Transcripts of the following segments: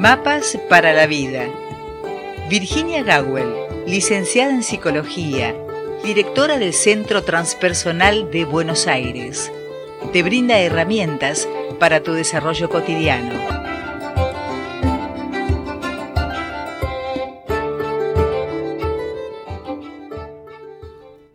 Mapas para la vida. Virginia Gawel, licenciada en Psicología, directora del Centro Transpersonal de Buenos Aires, te brinda herramientas para tu desarrollo cotidiano.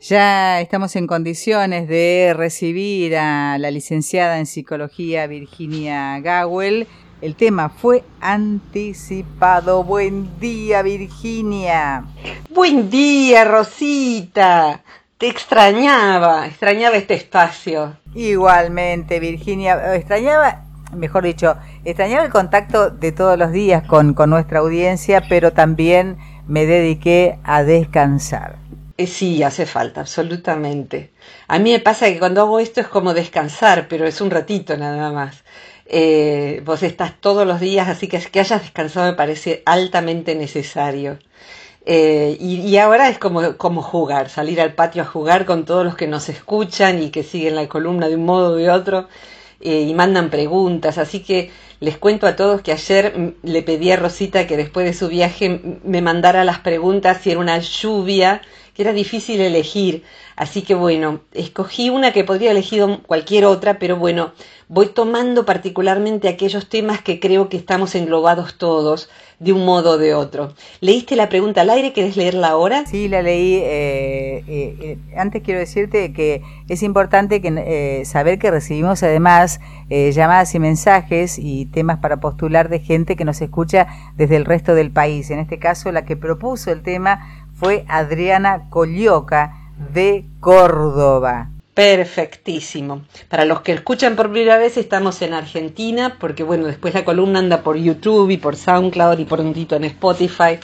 Ya estamos en condiciones de recibir a la licenciada en psicología Virginia Gawel. El tema fue anticipado. Buen día, Virginia. Buen día, Rosita. Te extrañaba, extrañaba este espacio. Igualmente, Virginia, extrañaba, mejor dicho, extrañaba el contacto de todos los días con, con nuestra audiencia, pero también me dediqué a descansar. Eh, sí, hace falta, absolutamente. A mí me pasa que cuando hago esto es como descansar, pero es un ratito nada más. Eh, vos estás todos los días, así que que hayas descansado me parece altamente necesario. Eh, y, ahora es como, como jugar, salir al patio a jugar con todos los que nos escuchan y que siguen la columna de un modo o de otro y mandan preguntas. Así que les cuento a todos que ayer le pedí a Rosita que después de su viaje me mandara las preguntas si era una lluvia que era difícil elegir. Así que bueno, escogí una que podría haber elegido cualquier otra, pero bueno, voy tomando particularmente aquellos temas que creo que estamos englobados todos de un modo o de otro. ¿Leíste la pregunta al aire? ¿Querés leerla ahora? Sí, la leí. Eh, eh, eh, antes quiero decirte que es importante que, saber que recibimos además llamadas y mensajes y temas para postular de gente que nos escucha desde el resto del país. En este caso, la que propuso el tema fue Adriana Collioca de Córdoba. Perfectísimo. Para los que escuchan por primera vez, estamos en Argentina, porque bueno, después la columna anda por YouTube y por SoundCloud y por un en Spotify.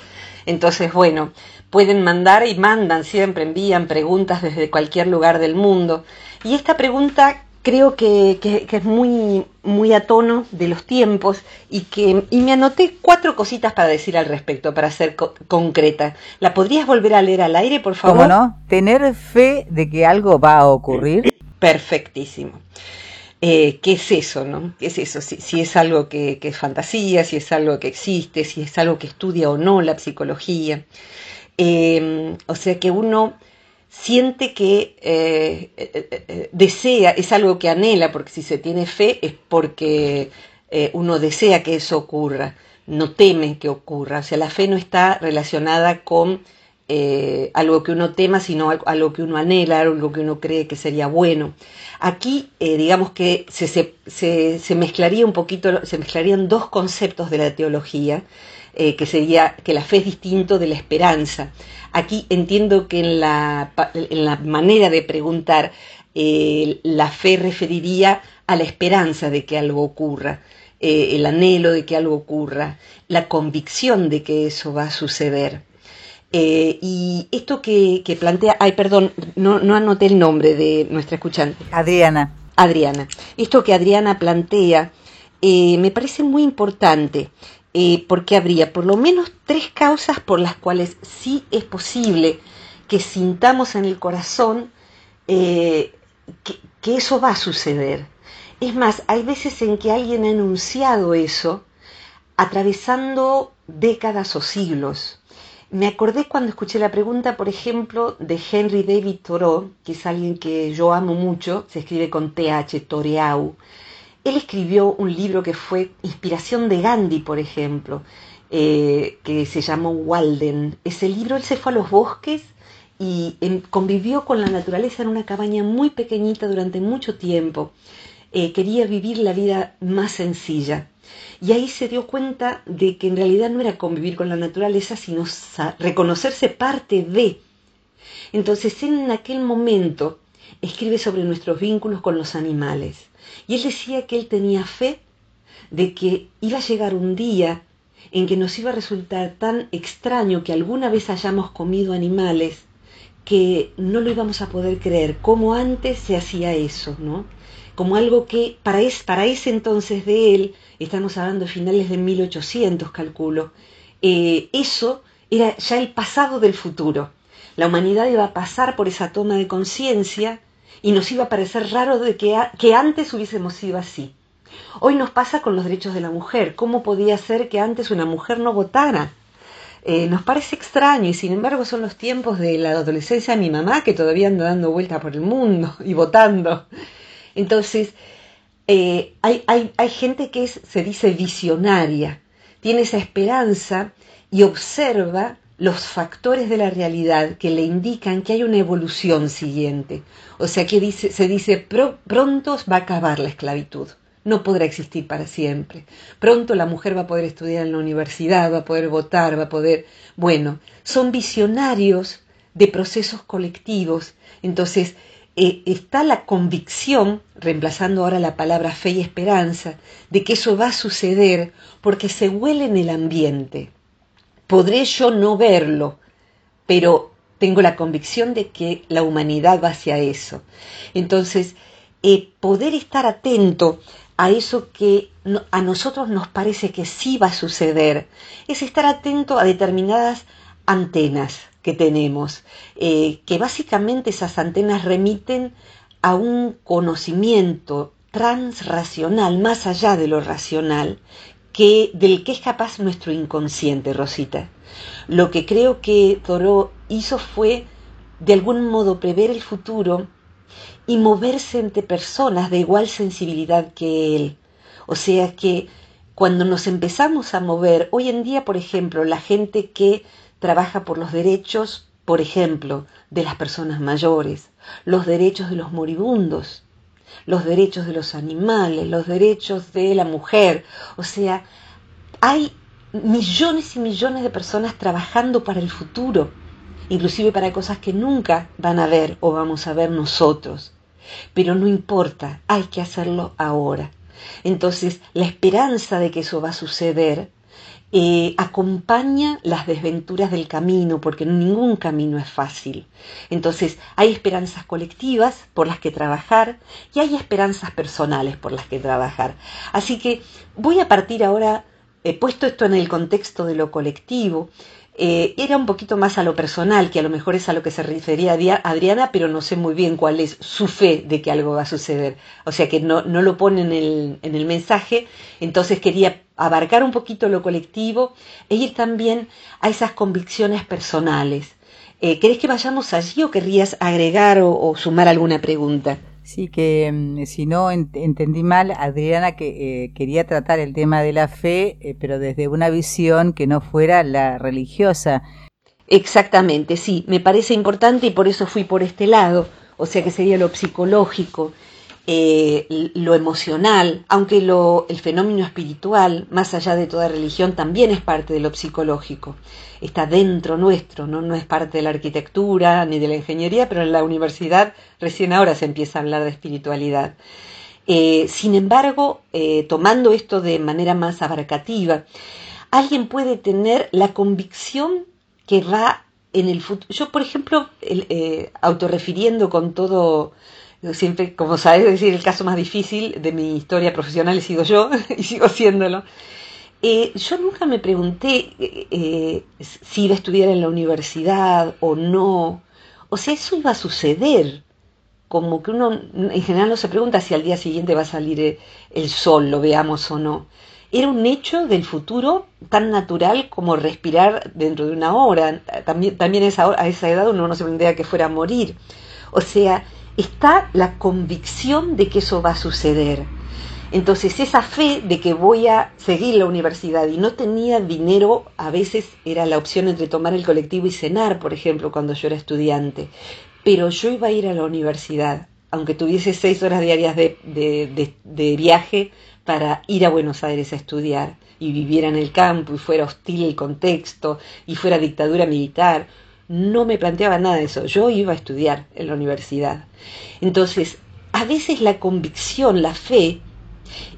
Entonces, bueno, pueden mandar y mandan siempre, envían preguntas desde cualquier lugar del mundo. Y esta pregunta creo que, es muy, muy a tono de los tiempos y que y me anoté cuatro cositas para decir al respecto, para ser concreta. ¿La podrías volver a leer al aire, por favor? ¿Cómo no? Tener fe de que algo va a ocurrir. Perfectísimo. Eh, ¿Qué es eso, no? ¿Qué es eso? Si, es algo que, que, es fantasía, si es algo que existe, si es algo que estudia o no la psicología. Eh, o sea que uno siente que eh, eh, eh, desea, es algo que anhela, porque si se tiene fe es porque uno desea que eso ocurra, no teme que ocurra. O sea, la fe no está relacionada con algo que uno tema, sino algo que uno anhela, algo que uno cree que sería bueno. Aquí, digamos que se, se, se, mezclaría un poquito, se mezclarían dos conceptos de la teología, que sería que la fe es distinto de la esperanza. Aquí entiendo que en la, en la manera de preguntar eh, la fe referiría a la esperanza de que algo ocurra, eh, el anhelo de que algo ocurra, la convicción de que eso va a suceder. Eh, y esto que, que, plantea, ay, perdón, no, no anoté el nombre de nuestra escuchante. Adriana. Adriana. Esto que Adriana plantea me parece muy importante. Eh, porque habría por lo menos tres causas por las cuales sí es posible que sintamos en el corazón eh, que, eso va a suceder. Es más, hay veces en que alguien ha enunciado eso atravesando décadas o siglos. Me acordé cuando escuché la pregunta, por ejemplo, de Henry David Thoreau, que es alguien que yo amo mucho, se escribe con TH, Toreau, él escribió un libro que fue inspiración de Gandhi, por ejemplo, eh, que se llamó Walden. Ese libro él se fue a los bosques y convivió con la naturaleza en una cabaña muy pequeñita durante mucho tiempo. Eh, quería vivir la vida más sencilla. Y ahí se dio cuenta de que en realidad no era convivir con la naturaleza, sino reconocerse parte de. Entonces, en aquel momento, escribe sobre nuestros vínculos con los animales. Y él decía que él tenía fe de que iba a llegar un día en que nos iba a resultar tan extraño que alguna vez hayamos comido animales que no lo íbamos a poder creer, como antes se hacía eso, ¿no? Como algo que para, es, para ese entonces de él, estamos hablando de finales de 1800, calculo, eh, eso era ya el pasado del futuro. La humanidad iba a pasar por esa toma de conciencia y nos iba a parecer raro de que, que antes hubiésemos sido así. Hoy nos pasa con los derechos de la mujer. ¿Cómo podía ser que antes una mujer no votara? Eh, nos parece extraño y sin embargo son los tiempos de la adolescencia de mi mamá que todavía anda dando vueltas por el mundo y votando. Entonces, eh, hay, hay, hay gente que se dice visionaria, tiene esa esperanza y observa los factores de la realidad que le indican que hay una evolución siguiente. O sea que se dice pronto va a acabar la esclavitud, no podrá existir para siempre. Pronto la mujer va a poder estudiar en la universidad, va a poder votar, va a poder... Bueno, son visionarios de procesos colectivos. Entonces, eh, está la convicción, reemplazando ahora la palabra fe y esperanza, de que eso va a suceder porque se huele en el ambiente. Podré yo no verlo, pero tengo la convicción de que la humanidad va hacia eso. Entonces, eh, poder estar atento a eso que a nosotros nos parece que sí va a suceder, es estar atento a determinadas antenas que tenemos, eh, que básicamente esas antenas remiten a un conocimiento transracional, más allá de lo racional, que, del que es capaz nuestro inconsciente, Rosita. Lo que creo que Thoreau hizo fue, de algún modo, prever el futuro y moverse entre personas de igual sensibilidad que él. O sea que cuando nos empezamos a mover, hoy en día, por ejemplo, la gente que trabaja por los derechos, por ejemplo, de las personas mayores, los derechos de los moribundos, los derechos de los animales, los derechos de la mujer. O sea, hay millones y millones de personas trabajando para el futuro, inclusive para cosas que nunca van a ver o vamos a ver nosotros. Pero no importa, hay que hacerlo ahora. Entonces, la esperanza de que eso va a suceder eh, acompaña las desventuras del camino, porque ningún camino es fácil. Entonces, hay esperanzas colectivas por las que trabajar y hay esperanzas personales por las que trabajar. Así que voy a partir ahora, he puesto esto en el contexto de lo colectivo, eh, era un poquito más a lo personal, que a lo mejor es a lo que se refería Adriana, pero no sé muy bien cuál es su fe de que algo va a suceder. O sea que no, no lo pone en el, en el mensaje, entonces quería abarcar un poquito lo colectivo e ir también a esas convicciones personales. Eh, ¿Querés que vayamos allí o querrías agregar o sumar alguna pregunta? Sí, que mm, si no entendí mal, Adriana que eh, quería tratar el tema de la fe, eh, pero desde una visión que no fuera la religiosa. Exactamente, sí, me parece importante y por eso fui por este lado, o sea que sería lo psicológico, eh, lo emocional, aunque el fenómeno espiritual, más allá de toda religión, también es parte de lo psicológico. Está dentro nuestro, ¿no? no es parte de la arquitectura ni de la ingeniería, pero en la universidad recién ahora se empieza a hablar de espiritualidad. Eh, sin embargo, eh, tomando esto de manera más abarcativa, alguien puede tener la convicción que va en el futuro. Yo, por ejemplo, autorrefiriendo con todo siempre, como sabes, decir, el caso más difícil de mi historia profesional he sido yo y sigo siéndolo. Eh, yo nunca me pregunté eh, si iba a estudiar en la universidad o no. O sea, eso iba a suceder. Como que uno en general no se pregunta si al día siguiente va a salir eh, el sol, lo veamos o no. Era un hecho del futuro tan natural como respirar dentro de una hora. También, también a, esa, edad uno no se preguntaba que fuera a morir. O sea, está la convicción de que eso va a suceder. Entonces esa fe de que voy a seguir la universidad y no tenía dinero, a veces era la opción entre tomar el colectivo y cenar, por ejemplo, cuando yo era estudiante. Pero yo iba a ir a la universidad, aunque tuviese seis horas diarias de, de viaje para ir a Buenos Aires a estudiar y viviera en el campo y fuera hostil el contexto y fuera dictadura militar no me planteaba nada de eso. Yo iba a estudiar en la universidad. Entonces, a veces la convicción, la fe,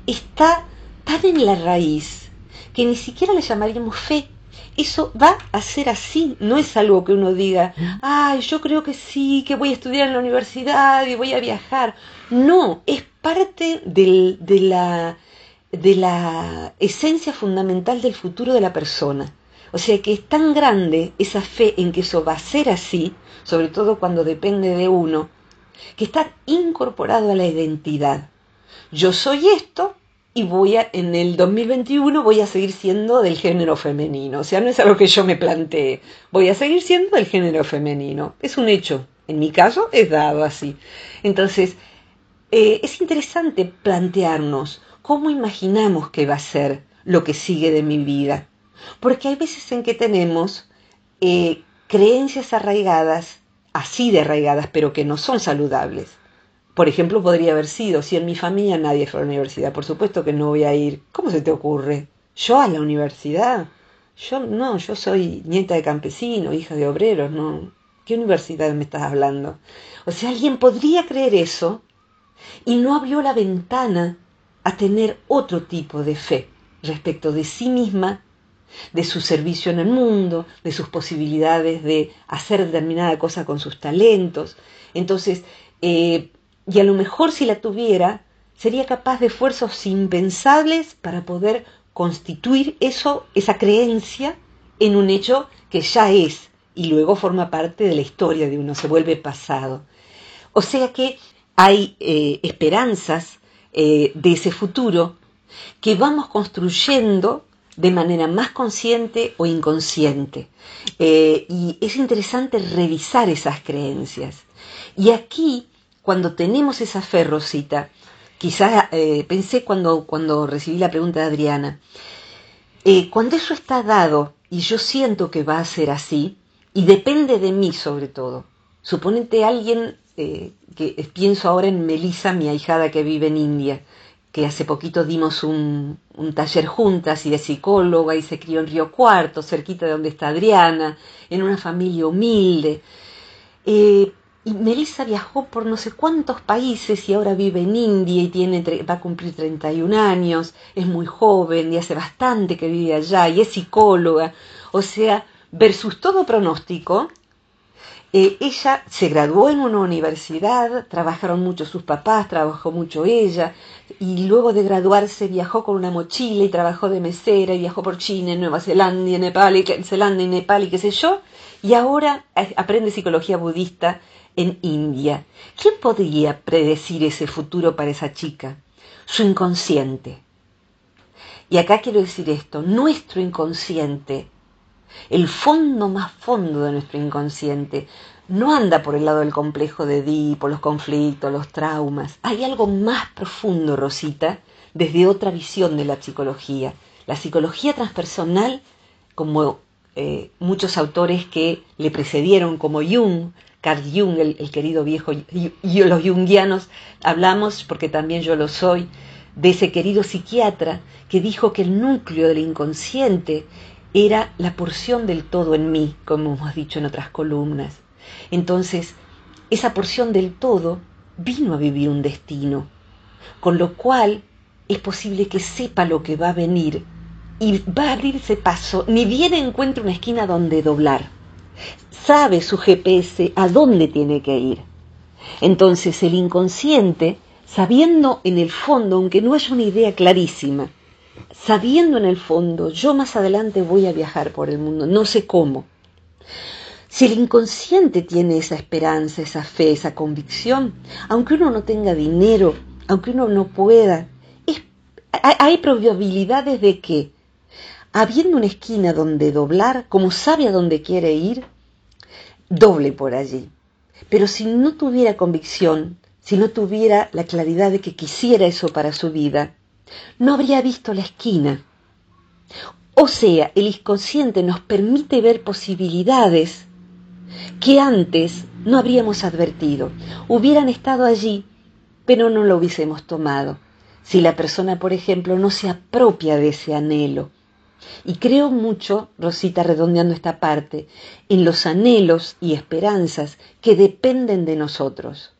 está tan en la raíz que ni siquiera le llamaríamos fe. Eso va a ser así, no es algo que uno diga, ay, yo creo que sí, que voy a estudiar en la universidad y voy a viajar. No, es parte de, la, de la esencia fundamental del futuro de la persona. O sea que es tan grande esa fe en que eso va a ser así, sobre todo cuando depende de uno, que está incorporado a la identidad. Yo soy esto y voy a, en el 2021 voy a seguir siendo del género femenino. O sea, no es algo que yo me planteé. Voy a seguir siendo del género femenino. Es un hecho. En mi caso es dado así. Entonces, eh, es interesante plantearnos cómo imaginamos que va a ser lo que sigue de mi vida. Porque hay veces en que tenemos eh, creencias arraigadas, así de arraigadas, pero que no son saludables. Por ejemplo, podría haber sido, si en mi familia nadie fue a la universidad, por supuesto que no voy a ir. ¿Cómo se te ocurre? ¿Yo a la universidad? Yo no, yo soy nieta de campesino, hija de obreros, no. ¿Qué universidad me estás hablando? O sea, alguien podría creer eso y no abrió la ventana a tener otro tipo de fe respecto de sí misma, de su servicio en el mundo, de sus posibilidades de hacer determinada cosa con sus talentos. Entonces, eh, y a lo mejor si la tuviera, sería capaz de esfuerzos impensables para poder constituir eso, esa creencia, en un hecho que ya es y luego forma parte de la historia de uno, se vuelve pasado. O sea que hay eh, esperanzas eh, de ese futuro que vamos construyendo de manera más consciente o inconsciente. Eh, y es interesante revisar esas creencias. Y aquí cuando tenemos esa fe, Rosita, quizás eh, pensé cuando, cuando recibí la pregunta de Adriana, eh, cuando eso está dado y yo siento que va a ser así, y depende de mí sobre todo, suponete alguien, que pienso ahora en Melissa, mi ahijada que vive en India, que hace poquito dimos un, un, taller juntas y de psicóloga y se crió en Río Cuarto, cerquita de donde está Adriana, en una familia humilde. Eh, y Melissa viajó por no sé cuántos países y ahora vive en India y tiene, va a cumplir 31 años, es muy joven y hace bastante que vive allá y es psicóloga. O sea, versus todo pronóstico, eh, ella se graduó en una universidad, trabajaron mucho sus papás, trabajó mucho ella, y luego de graduarse viajó con una mochila y trabajó de mesera y viajó por China, Nueva Zelanda Nepal y, Zelanda y Nepal y qué sé yo, y ahora aprende psicología budista en India. ¿Quién podría predecir ese futuro para esa chica? Su inconsciente. Y acá quiero decir esto, nuestro inconsciente, el fondo más fondo de nuestro inconsciente, no anda por el lado del complejo de Edipo, los conflictos, los traumas. Hay algo más profundo, Rosita, desde otra visión de la psicología. La psicología transpersonal, como eh, muchos autores que le precedieron, como Jung, Carl Jung, el, querido viejo, y, los jungianos, hablamos, porque también yo lo soy, de ese querido psiquiatra que dijo que el núcleo del inconsciente era la porción del todo en mí, como hemos dicho en otras columnas. Entonces, esa porción del todo vino a vivir un destino, con lo cual es posible que sepa lo que va a venir y va a abrirse paso, ni bien encuentre una esquina donde doblar sabe su GPS a dónde tiene que ir. Entonces el inconsciente, sabiendo en el fondo, aunque no haya una idea clarísima, sabiendo en el fondo, yo más adelante voy a viajar por el mundo, no sé cómo. Si el inconsciente tiene esa esperanza, esa fe, esa convicción, aunque uno no tenga dinero, aunque uno no pueda, hay probabilidades de que, habiendo una esquina donde doblar, como sabe a dónde quiere ir, doble por allí. Pero si no tuviera convicción, si no tuviera la claridad de que quisiera eso para su vida, no habría visto la esquina. O sea, el inconsciente nos permite ver posibilidades que antes no habríamos advertido. Hubieran estado allí, pero no lo hubiésemos tomado. Si la persona, por ejemplo, no se apropia de ese anhelo, y creo mucho, Rosita, redondeando esta parte, en los anhelos y esperanzas que dependen de nosotros.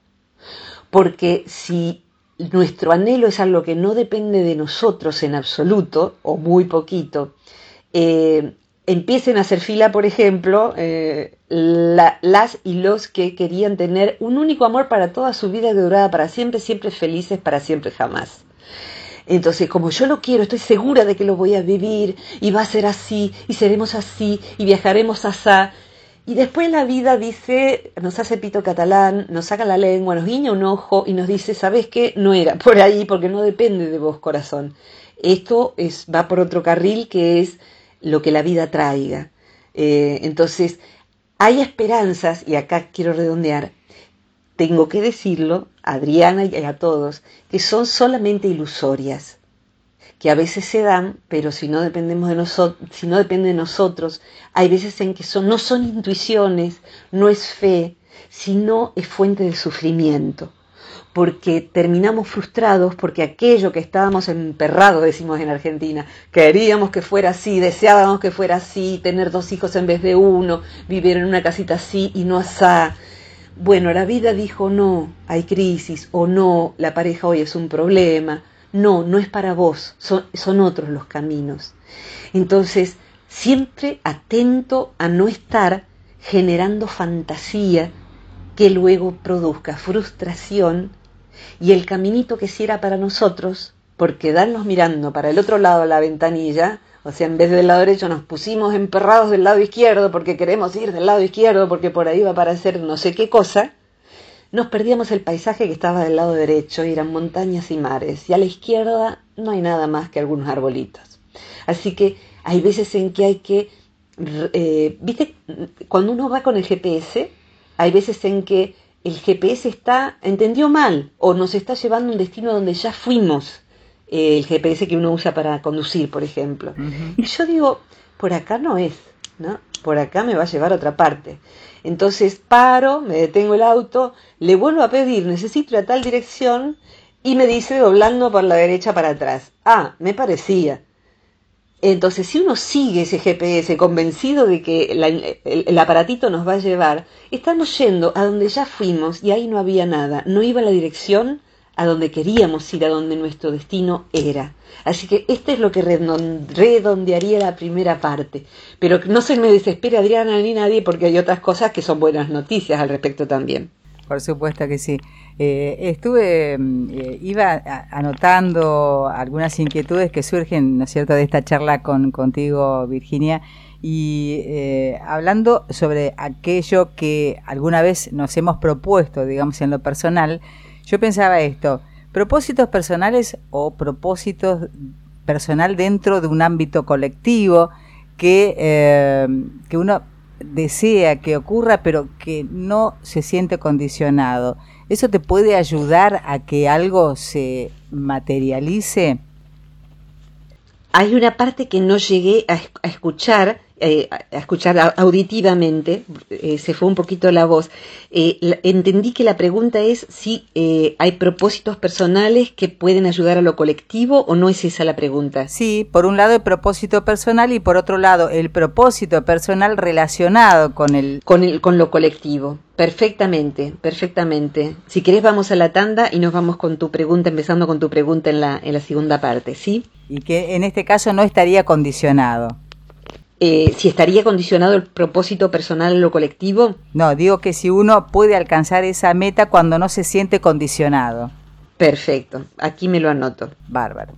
Porque si nuestro anhelo es algo que no depende de nosotros en absoluto, o muy poquito, eh, empiecen a hacer fila, por ejemplo, eh, las y los que querían tener un único amor para toda su vida durada para siempre, siempre felices, para siempre jamás. Entonces, como yo lo quiero, estoy segura de que lo voy a vivir y va a ser así y seremos así y viajaremos así. Y después la vida dice, nos hace pito catalán, nos saca la lengua, nos guiña un ojo y nos dice, ¿sabes qué? No era por ahí porque no depende de vos, corazón. Esto es, va por otro carril que es lo que la vida traiga. Eh, entonces, hay esperanzas, y acá quiero redondear, tengo que decirlo, a Adriana y a todos, que son solamente ilusorias que a veces se dan, pero si no dependemos de nosotros, si no depende de nosotros, hay veces en que son, no son intuiciones, no es fe, sino es fuente de sufrimiento, porque terminamos frustrados porque aquello que estábamos emperrados, decimos en Argentina, queríamos que fuera así, deseábamos que fuera así, tener dos hijos en vez de uno, vivir en una casita así y no asá. Bueno, la vida dijo no, hay crisis, o no, la pareja hoy es un problema, no, no es para vos, son, otros los caminos. Entonces, siempre atento a no estar generando fantasía que luego produzca frustración y el caminito que si era para nosotros, por quedarnos mirando para el otro lado de la ventanilla, o sea, en vez del lado derecho nos pusimos emperrados del lado izquierdo porque queremos ir del lado izquierdo porque por ahí va a aparecer no sé qué cosa, nos perdíamos el paisaje que estaba del lado derecho y eran montañas y mares, y a la izquierda no hay nada más que algunos arbolitos. Así que hay veces en que hay que, eh, viste, cuando uno va con el GPS, hay veces en que el GPS está, entendió mal, o nos está llevando a un destino donde ya fuimos, eh, el GPS que uno usa para conducir, por ejemplo. Y yo digo, por acá no es, ¿no? Por acá me va a llevar a otra parte. Entonces paro, me detengo el auto, le vuelvo a pedir, necesito ir a tal dirección y me dice doblando por la derecha para atrás. Ah, me parecía. Entonces, si uno sigue ese GPS convencido de que el, el, aparatito nos va a llevar, estamos yendo a donde ya fuimos y ahí no había nada, no iba la dirección a donde queríamos ir, a donde nuestro destino era. Así que esto es lo que redondearía la primera parte. Pero no se me desespere Adriana ni nadie porque hay otras cosas que son buenas noticias al respecto también. Por supuesto que sí. Eh, estuve, mm, eh, iba anotando algunas inquietudes que surgen, ¿no es cierto?, de esta charla con contigo, Virginia, y eh, hablando sobre aquello que alguna vez nos hemos propuesto, digamos, en lo personal, yo pensaba esto, propósitos personales o propósitos personal dentro de un ámbito colectivo que, eh, que uno desea que ocurra pero que no se siente condicionado. ¿Eso te puede ayudar a que algo se materialice? Hay una parte que no llegué a, escuchar eh, a escuchar auditivamente, eh, se fue un poquito la voz, eh, entendí que la pregunta es si hay propósitos personales que pueden ayudar a lo colectivo o no es esa la pregunta. Sí, por un lado el propósito personal y por otro lado el propósito personal relacionado con el... Con, el, con lo colectivo. Perfectamente, perfectamente. Si querés vamos a la tanda y nos vamos con tu pregunta, empezando con tu pregunta en la, en la segunda parte, ¿sí? Y que en este caso no estaría condicionado. Eh, si estaría condicionado el propósito personal a lo colectivo. No, digo que si uno puede alcanzar esa meta cuando no se siente condicionado. Perfecto, aquí me lo anoto. Bárbaro.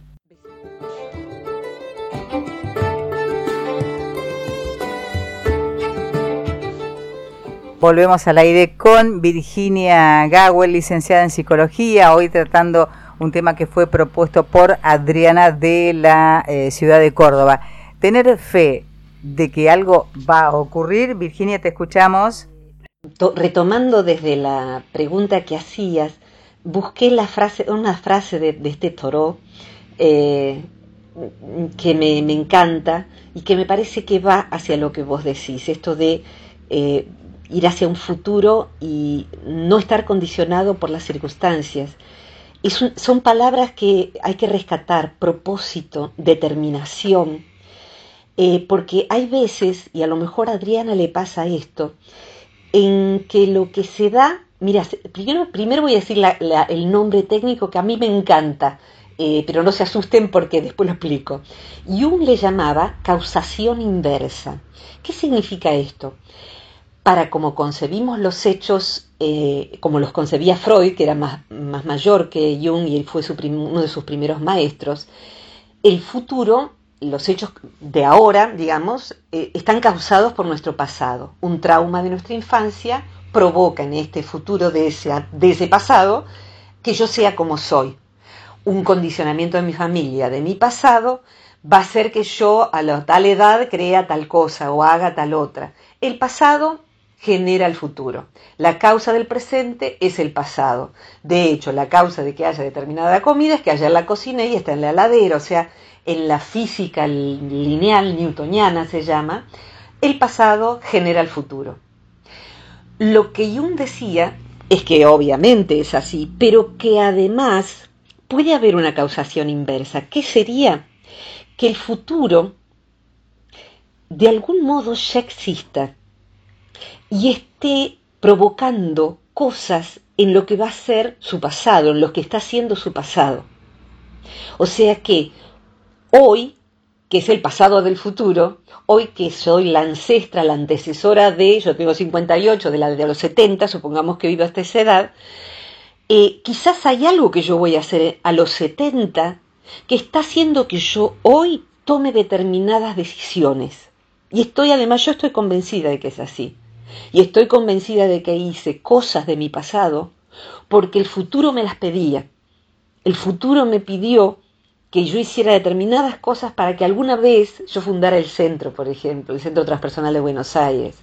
Volvemos al aire con Virginia Gawel, licenciada en psicología, hoy tratando un tema que fue propuesto por Adriana de la eh, ciudad de Córdoba. Tener fe de que algo va a ocurrir. Virginia, te escuchamos. Retomando desde la pregunta que hacías, busqué la frase, una frase de, este toro eh, que me, encanta y que me parece que va hacia lo que vos decís, esto de eh, ir hacia un futuro y no estar condicionado por las circunstancias. Son palabras que hay que rescatar, propósito, determinación, eh, porque hay veces, y a lo mejor a Adriana le pasa esto, en que lo que se da, mira, primero, primero voy a decir el nombre técnico que a mí me encanta, eh, pero no se asusten porque después lo explico. Jung le llamaba causación inversa. ¿Qué significa esto? Para como concebimos los hechos, eh, como los concebía Freud, que era más, más mayor que Jung y él fue uno de sus primeros maestros, el futuro los hechos de ahora, digamos, eh, están causados por nuestro pasado. Un trauma de nuestra infancia provoca en este futuro de ese, pasado que yo sea como soy. Un condicionamiento de mi familia, de mi pasado, va a hacer que yo a la tal edad crea tal cosa o haga tal otra. El pasado genera el futuro. La causa del presente es el pasado. De hecho, la causa de que haya determinada comida es que haya en la cocina y está en la heladera. O sea, en la física lineal newtoniana se llama, el pasado genera el futuro. Lo que Jung decía es que obviamente es así, pero que además puede haber una causación inversa. ¿Qué sería? Que el futuro de algún modo ya exista y esté provocando cosas en lo que va a ser su pasado, en lo que está haciendo su pasado. O sea que hoy, que es el pasado del futuro, hoy que soy la ancestra, la antecesora de, yo tengo 58, de la de los 70, supongamos que vivo hasta esa edad, eh, quizás hay algo que yo voy a hacer a los 70 que está haciendo que yo hoy tome determinadas decisiones. Y estoy, además, yo estoy convencida de que es así. Y estoy convencida de que hice cosas de mi pasado porque el futuro me las pedía. El futuro me pidió que yo hiciera determinadas cosas para que alguna vez yo fundara el centro, por ejemplo, el Centro Transpersonal de Buenos Aires.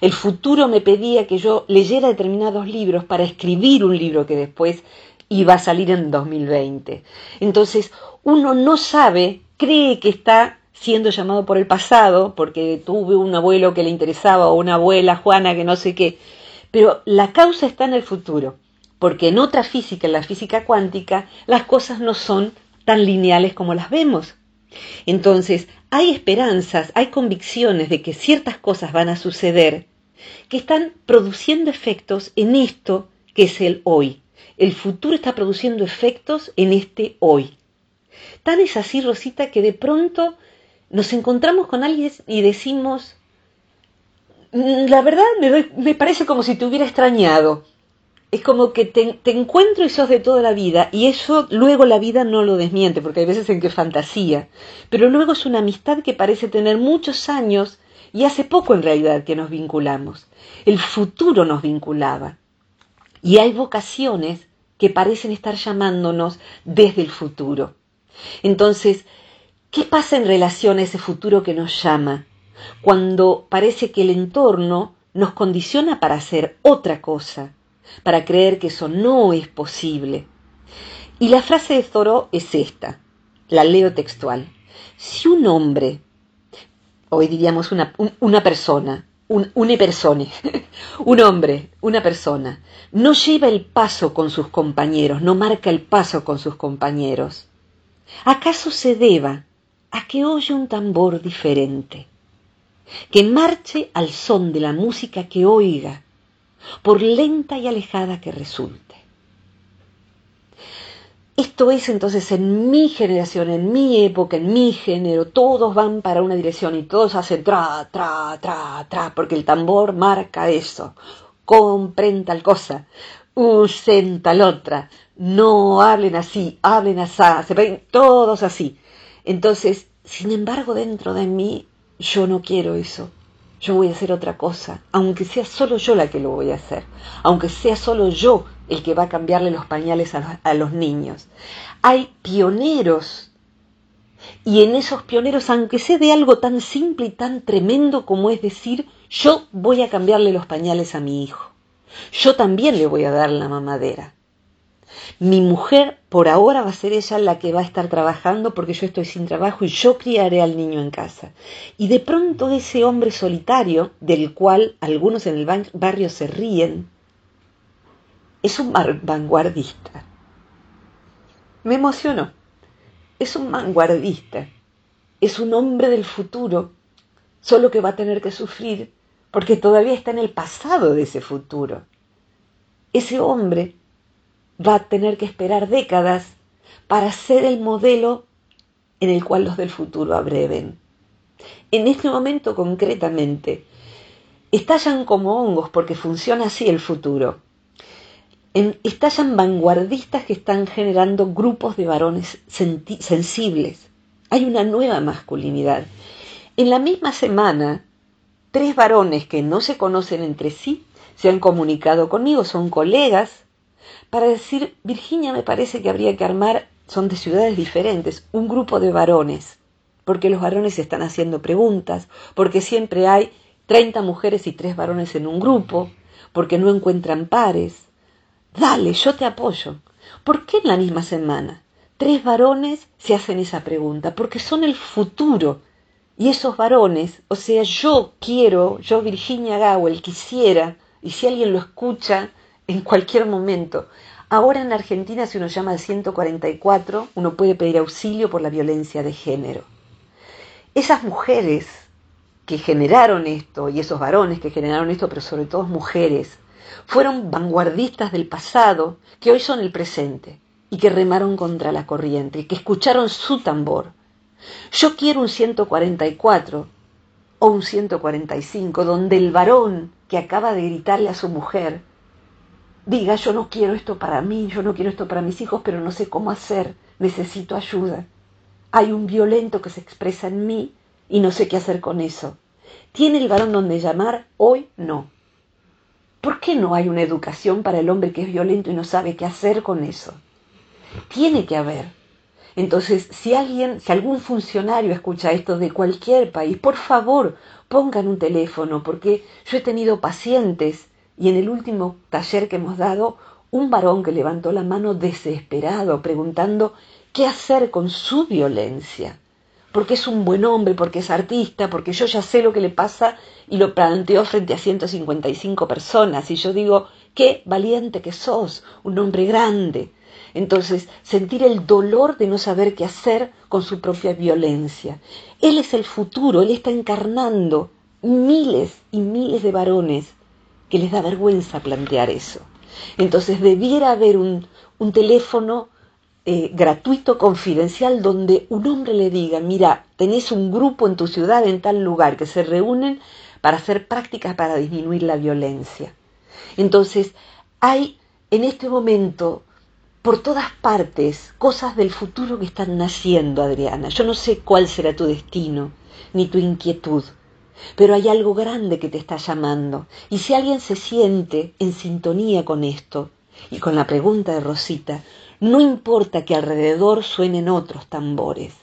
El futuro me pedía que yo leyera determinados libros para escribir un libro que después iba a salir en 2020. Entonces, uno no sabe, cree que está siendo llamado por el pasado, porque tuve un abuelo que le interesaba o una abuela Juana que no sé qué, pero la causa está en el futuro, porque en otra física, en la física cuántica, las cosas no son tan lineales como las vemos. Entonces, hay esperanzas, hay convicciones de que ciertas cosas van a suceder que están produciendo efectos en esto que es el hoy. El futuro está produciendo efectos en este hoy. Tan es así, Rosita, que de pronto nos encontramos con alguien y decimos, mm, la verdad me, parece como si te hubiera extrañado. Es como que te, encuentro y sos de toda la vida, y eso luego la vida no lo desmiente, porque hay veces en que fantasía, pero luego es una amistad que parece tener muchos años y hace poco en realidad que nos vinculamos. El futuro nos vinculaba. Y hay vocaciones que parecen estar llamándonos desde el futuro. Entonces, ¿Qué pasa en relación a ese futuro que nos llama? Cuando parece que el entorno nos condiciona para hacer otra cosa, para creer que eso no es posible. Y la frase de Thoreau es esta, la leo textual. Si un hombre, hoy diríamos una, una persona, un, una persona, un hombre, una persona, no lleva el paso con sus compañeros, no marca el paso con sus compañeros, ¿acaso se deba a que oye un tambor diferente, que marche al son de la música que oiga, por lenta y alejada que resulte. Esto es entonces en mi generación, en mi época, en mi género, todos van para una dirección y todos hacen tra, tra, tra, tra, porque el tambor marca eso. Compren tal cosa, usen tal otra, no hablen así, hablen así, se ven todos así. Entonces, sin embargo, dentro de mí, yo no quiero eso. Yo voy a hacer otra cosa, aunque sea solo yo la que lo voy a hacer, aunque sea solo yo el que va a cambiarle los pañales a los, niños. Hay pioneros y en esos pioneros, aunque sea de algo tan simple y tan tremendo como es decir, yo voy a cambiarle los pañales a mi hijo. Yo también le voy a dar la mamadera. Mi mujer por ahora va a ser ella la que va a estar trabajando porque yo estoy sin trabajo y yo criaré al niño en casa. Y de pronto ese hombre solitario, del cual algunos en el barrio se ríen, es un vanguardista. Me emocionó. Es un vanguardista. Es un hombre del futuro, solo que va a tener que sufrir porque todavía está en el pasado de ese futuro. Ese hombre va a tener que esperar décadas para ser el modelo en el cual los del futuro abreven. En este momento concretamente, estallan como hongos porque funciona así el futuro. estallan vanguardistas que están generando grupos de varones sensibles, hay una nueva masculinidad. En la misma semana, tres varones que no se conocen entre sí se han comunicado conmigo, son colegas, para decir, Virginia, me parece que habría que armar, son de ciudades diferentes, un grupo de varones, porque los varones están haciendo preguntas, porque siempre hay 30 mujeres y tres varones en un grupo, porque no encuentran pares. Dale, yo te apoyo. ¿Por qué en la misma semana? tres varones se hacen esa pregunta, porque son el futuro. Y esos varones, o sea, yo quiero, yo Virginia Gawel quisiera, y si alguien lo escucha en cualquier momento, ahora en Argentina si uno llama al 144, uno puede pedir auxilio por la violencia de género. Esas mujeres que generaron esto, y esos varones que generaron esto, pero sobre todo mujeres, fueron vanguardistas del pasado que hoy son el presente y que remaron contra la corriente y que escucharon su tambor. Yo quiero un 144 o un 145 donde el varón que acaba de gritarle a su mujer diga yo no quiero esto para mí, yo no quiero esto para mis hijos, pero no sé cómo hacer, necesito ayuda. Hay un violento que se expresa en mí y no sé qué hacer con eso. ¿Tiene el varón donde llamar? Hoy no. ¿Por qué no hay una educación para el hombre que es violento y no sabe qué hacer con eso? Tiene que haber. Entonces, si alguien, si algún funcionario escucha esto de cualquier país, por favor, pongan un teléfono, porque yo he tenido pacientes y en el último taller que hemos dado, un varón que levantó la mano desesperado, preguntando qué hacer con su violencia, porque es un buen hombre, porque es artista, porque yo ya sé lo que le pasa y lo planteó frente a 155 personas, y yo digo, qué valiente que sos, un hombre grande, entonces, sentir el dolor de no saber qué hacer con su propia violencia. Él es el futuro, él está encarnando miles y miles de varones que les da vergüenza plantear eso. Entonces, debiera haber un, teléfono eh, gratuito, confidencial, donde un hombre le diga, mira, tenés un grupo en tu ciudad, en tal lugar, que se reúnen para hacer prácticas para disminuir la violencia. Entonces, hay en este momento por todas partes cosas del futuro que están naciendo, Adriana. Yo no sé cuál será tu destino, ni tu inquietud, pero hay algo grande que te está llamando. Y si alguien se siente en sintonía con esto, y con la pregunta de Rosita, no importa que alrededor suenen otros tambores.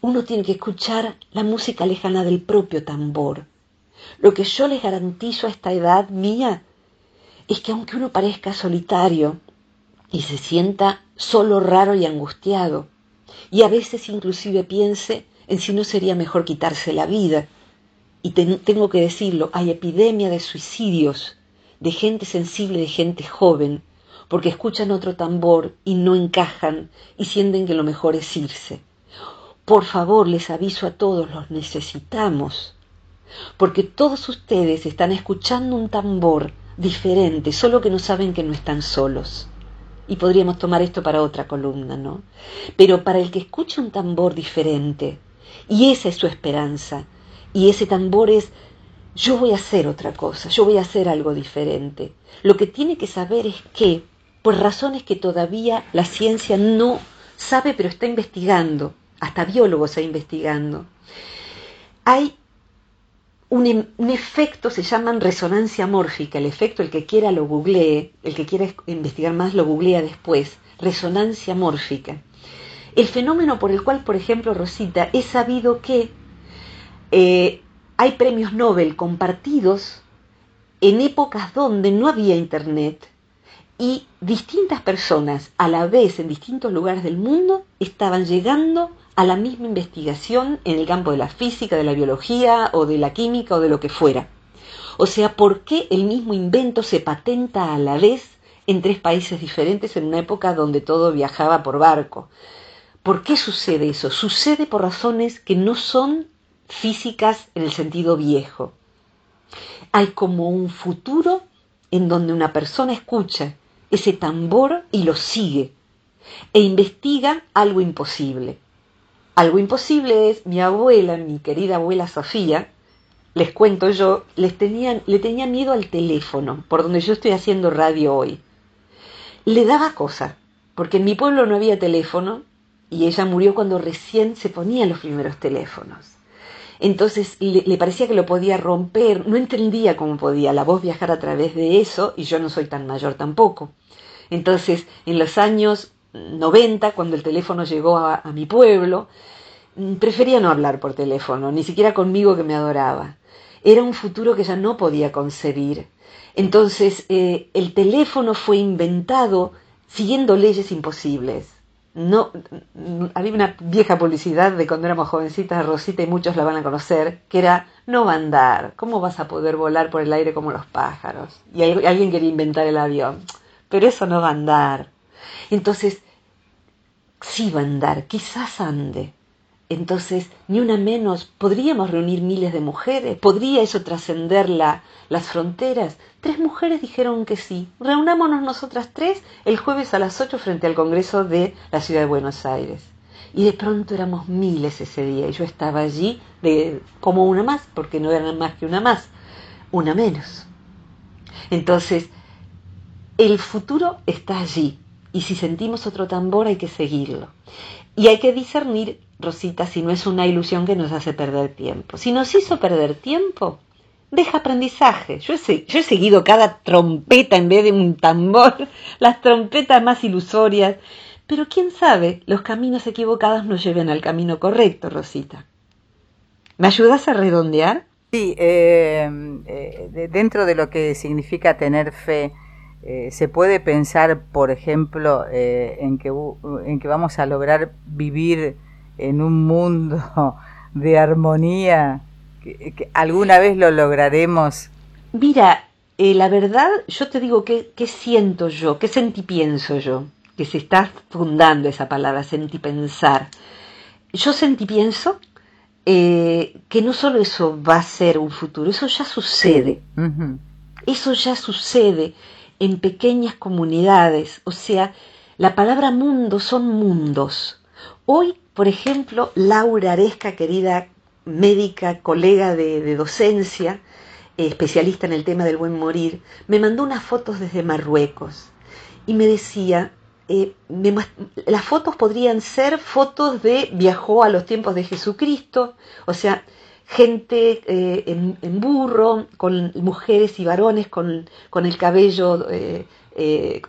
Uno tiene que escuchar la música lejana del propio tambor. Lo que yo les garantizo a esta edad mía es que aunque uno parezca solitario, y se sienta solo raro y angustiado, y a veces inclusive piense en si no sería mejor quitarse la vida. Y tengo que decirlo, hay epidemia de suicidios, de gente sensible, de gente joven, porque escuchan otro tambor y no encajan y sienten que lo mejor es irse. Por favor, les aviso a todos, los necesitamos, porque todos ustedes están escuchando un tambor diferente, solo que no saben que no están solos y podríamos tomar esto para otra columna, ¿no? Pero para el que escucha un tambor diferente, y esa es su esperanza, y ese tambor es, yo voy a hacer otra cosa, yo voy a hacer algo diferente. Lo que tiene que saber es que, por razones que todavía la ciencia no sabe, pero está investigando, hasta biólogos está investigando, hay Em, un, efecto se llama resonancia mórfica, el efecto, el que quiera lo googlee, el que quiera investigar más lo googlea después, resonancia mórfica. El fenómeno por el cual, por ejemplo, Rosita, he sabido que eh, hay premios Nobel compartidos en épocas donde no había Internet y distintas personas a la vez en distintos lugares del mundo estaban llegando a la misma investigación en el campo de la física, de la biología o de la química o de lo que fuera. O sea, ¿por qué el mismo invento se patenta a la vez en tres países diferentes en una época donde todo viajaba por barco? ¿Por qué sucede eso? Sucede por razones que no son físicas en el sentido viejo. Hay como un futuro en donde una persona escucha ese tambor y lo sigue e investiga algo imposible. Algo imposible es, mi abuela, mi querida abuela Sofía, les cuento yo, les tenía, le tenía miedo al teléfono, por donde yo estoy haciendo radio hoy. Le daba cosa, porque en mi pueblo no había teléfono y ella murió cuando recién se ponían los primeros teléfonos. Entonces le, parecía que lo podía romper, no entendía cómo podía la voz viajar a través de eso y yo no soy tan mayor tampoco. Entonces, en los años 90, cuando el teléfono llegó a, mi pueblo, mm, prefería no hablar por teléfono, ni siquiera conmigo que me adoraba. Era un futuro que ya no podía concebir. Entonces, eh, el teléfono fue inventado siguiendo leyes imposibles no había una vieja publicidad de cuando éramos jovencitas, Rosita y muchos la van a conocer, que era no va a andar, ¿cómo vas a poder volar por el aire como los pájaros? Y alguien quería inventar el avión, pero eso no va a andar. Entonces, sí va a andar, quizás ande. Entonces, ni una menos, ¿podríamos reunir miles de mujeres? ¿Podría eso trascender la, las fronteras? Tres mujeres dijeron que sí. Reunámonos nosotras tres el jueves a las ocho frente al Congreso de la Ciudad de Buenos Aires. Y de pronto éramos miles ese día y yo estaba allí de, como una más, porque no eran más que una más, una menos. Entonces, el futuro está allí y si sentimos otro tambor hay que seguirlo. Y hay que discernir, Rosita, si no es una ilusión que nos hace perder tiempo. Si nos hizo perder tiempo, deja aprendizaje. Yo he, yo seguido cada trompeta en vez de un tambor, las trompetas más ilusorias, pero quién sabe, los caminos equivocados nos lleven al camino correcto, Rosita. ¿Me ayudas a redondear? Sí, eh, eh, dentro de lo que significa tener fe, eh, se puede pensar, por ejemplo, en, que, en que vamos a lograr vivir en un mundo de armonía alguna vez lo lograremos. Mira, eh, la verdad, yo te digo qué siento yo, qué sentí pienso yo, que se está fundando esa palabra, sentí pensar. Yo sentí pienso eh, que no solo eso va a ser un futuro, eso ya sucede. Eso ya sucede en pequeñas comunidades. O sea, la palabra mundo son mundos. Hoy, por ejemplo, Laura Aresca, querida médica, colega de, docencia, eh, especialista en el tema del buen morir, me mandó unas fotos desde Marruecos y me decía, eh, las fotos podrían ser fotos de viajó a los tiempos de Jesucristo, o sea, gente eh, en, burro, con mujeres y varones con, el cabello,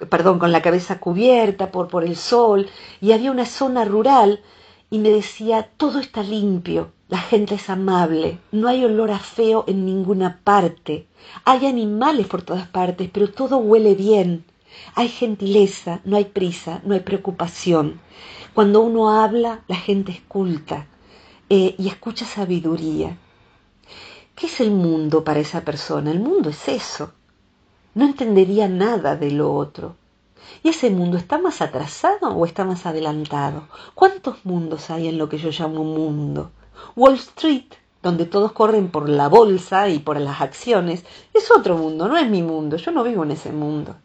perdón, con la cabeza cubierta por, por el sol, y había una zona rural y me decía, todo está limpio, la gente es amable, no hay olor a feo en ninguna parte. Hay animales por todas partes, pero todo huele bien. Hay gentileza, no hay prisa, no hay preocupación. Cuando uno habla, la gente esculta eh, y escucha sabiduría. ¿Qué es el mundo para esa persona? El mundo es eso. No entendería nada de lo otro. ¿Y ese mundo está más atrasado o está más adelantado? ¿Cuántos mundos hay en lo que yo llamo mundo? Wall Street, donde todos corren por la bolsa y por las acciones, es otro mundo, no es mi mundo, yo no vivo en ese mundo.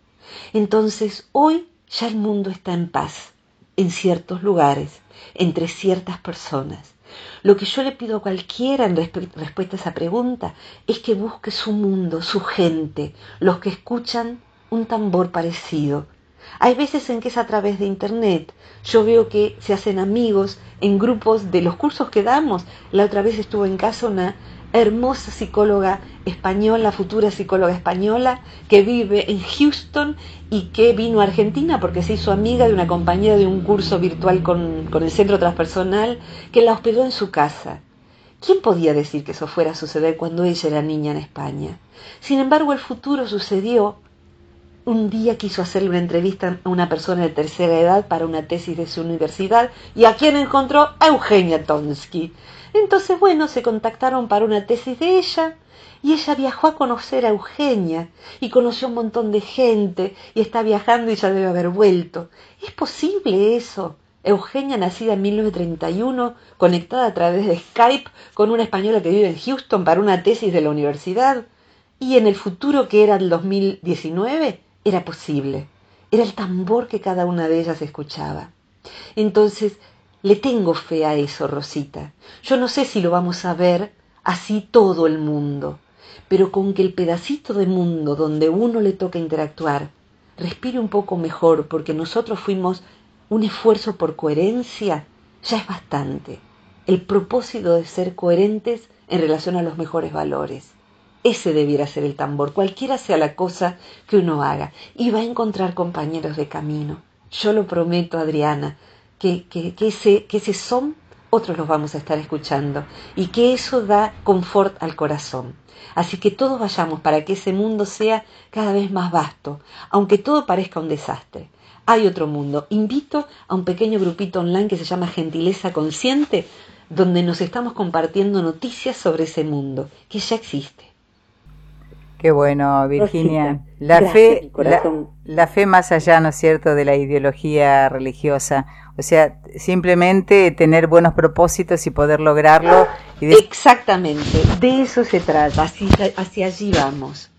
Entonces, hoy ya el mundo está en paz, en ciertos lugares, entre ciertas personas. Lo que yo le pido a cualquiera en respuesta a esa pregunta es que busque su mundo, su gente, los que escuchan un tambor parecido, hay veces en que es a través de Internet. Yo veo que se hacen amigos en grupos de los cursos que damos. La otra vez estuvo en casa una hermosa psicóloga española, futura psicóloga española, que vive en Houston y que vino a Argentina porque se hizo amiga de una compañera de un curso virtual con, el centro transpersonal que la hospedó en su casa. ¿Quién podía decir que eso fuera a suceder cuando ella era niña en España? Sin embargo, el futuro sucedió un día quiso hacerle una entrevista a una persona de tercera edad para una tesis de su universidad y a quien encontró a Eugenia Tonsky. Entonces, bueno, se contactaron para una tesis de ella y ella viajó a conocer a Eugenia y conoció un montón de gente y está viajando y ya debe haber vuelto. ¿Es posible eso? Eugenia, nacida en 1931, conectada a través de Skype con una española que vive en Houston para una tesis de la universidad. Y en el futuro que era el 2019, era posible. Era el tambor que cada una de ellas escuchaba. Entonces, le tengo fe a eso, Rosita. Yo no sé si lo vamos a ver así todo el mundo, pero con que el pedacito de mundo donde uno le toca interactuar respire un poco mejor, porque nosotros fuimos un esfuerzo por coherencia, ya es bastante. El propósito de ser coherentes en relación a los mejores valores. Ese debiera ser el tambor, cualquiera sea la cosa que uno haga. Y va a encontrar compañeros de camino. Yo lo prometo, Adriana, que, que, que, ese, que ese son, otros los vamos a estar escuchando. Y que eso da confort al corazón. Así que todos vayamos para que ese mundo sea cada vez más vasto, aunque todo parezca un desastre. Hay otro mundo. Invito a un pequeño grupito online que se llama Gentileza Consciente, donde nos estamos compartiendo noticias sobre ese mundo, que ya existe. Qué bueno, Virginia. la fe, la, fe más allá, ¿no es cierto?, de la ideología religiosa. O sea, simplemente tener buenos propósitos y poder lograrlo. Exactamente, de eso se trata, hacia allí vamos.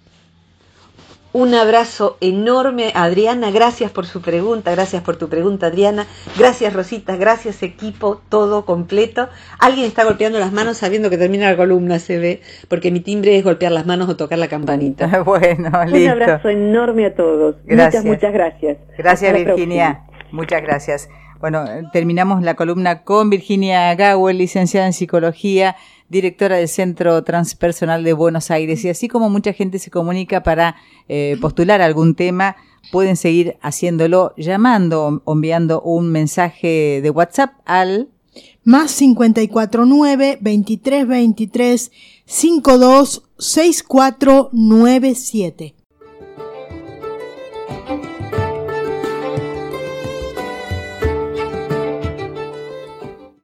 Un abrazo enorme, Adriana. Gracias por su pregunta, gracias por tu pregunta, Adriana. Gracias, Rosita. Gracias, equipo, todo completo. Alguien está golpeando las manos sabiendo que termina la columna, se ve, porque mi timbre es golpear las manos o tocar la campanita. bueno, listo. Un abrazo enorme a todos. Muchas, muchas gracias. Gracias, Virginia. Muchas gracias. Bueno, terminamos la columna con Virginia Gawel, licenciada en psicología directora del Centro Transpersonal de Buenos Aires. Y así como mucha gente se comunica para eh, postular algún tema, pueden seguir haciéndolo llamando o enviando un mensaje de WhatsApp al más 549 2323 526497.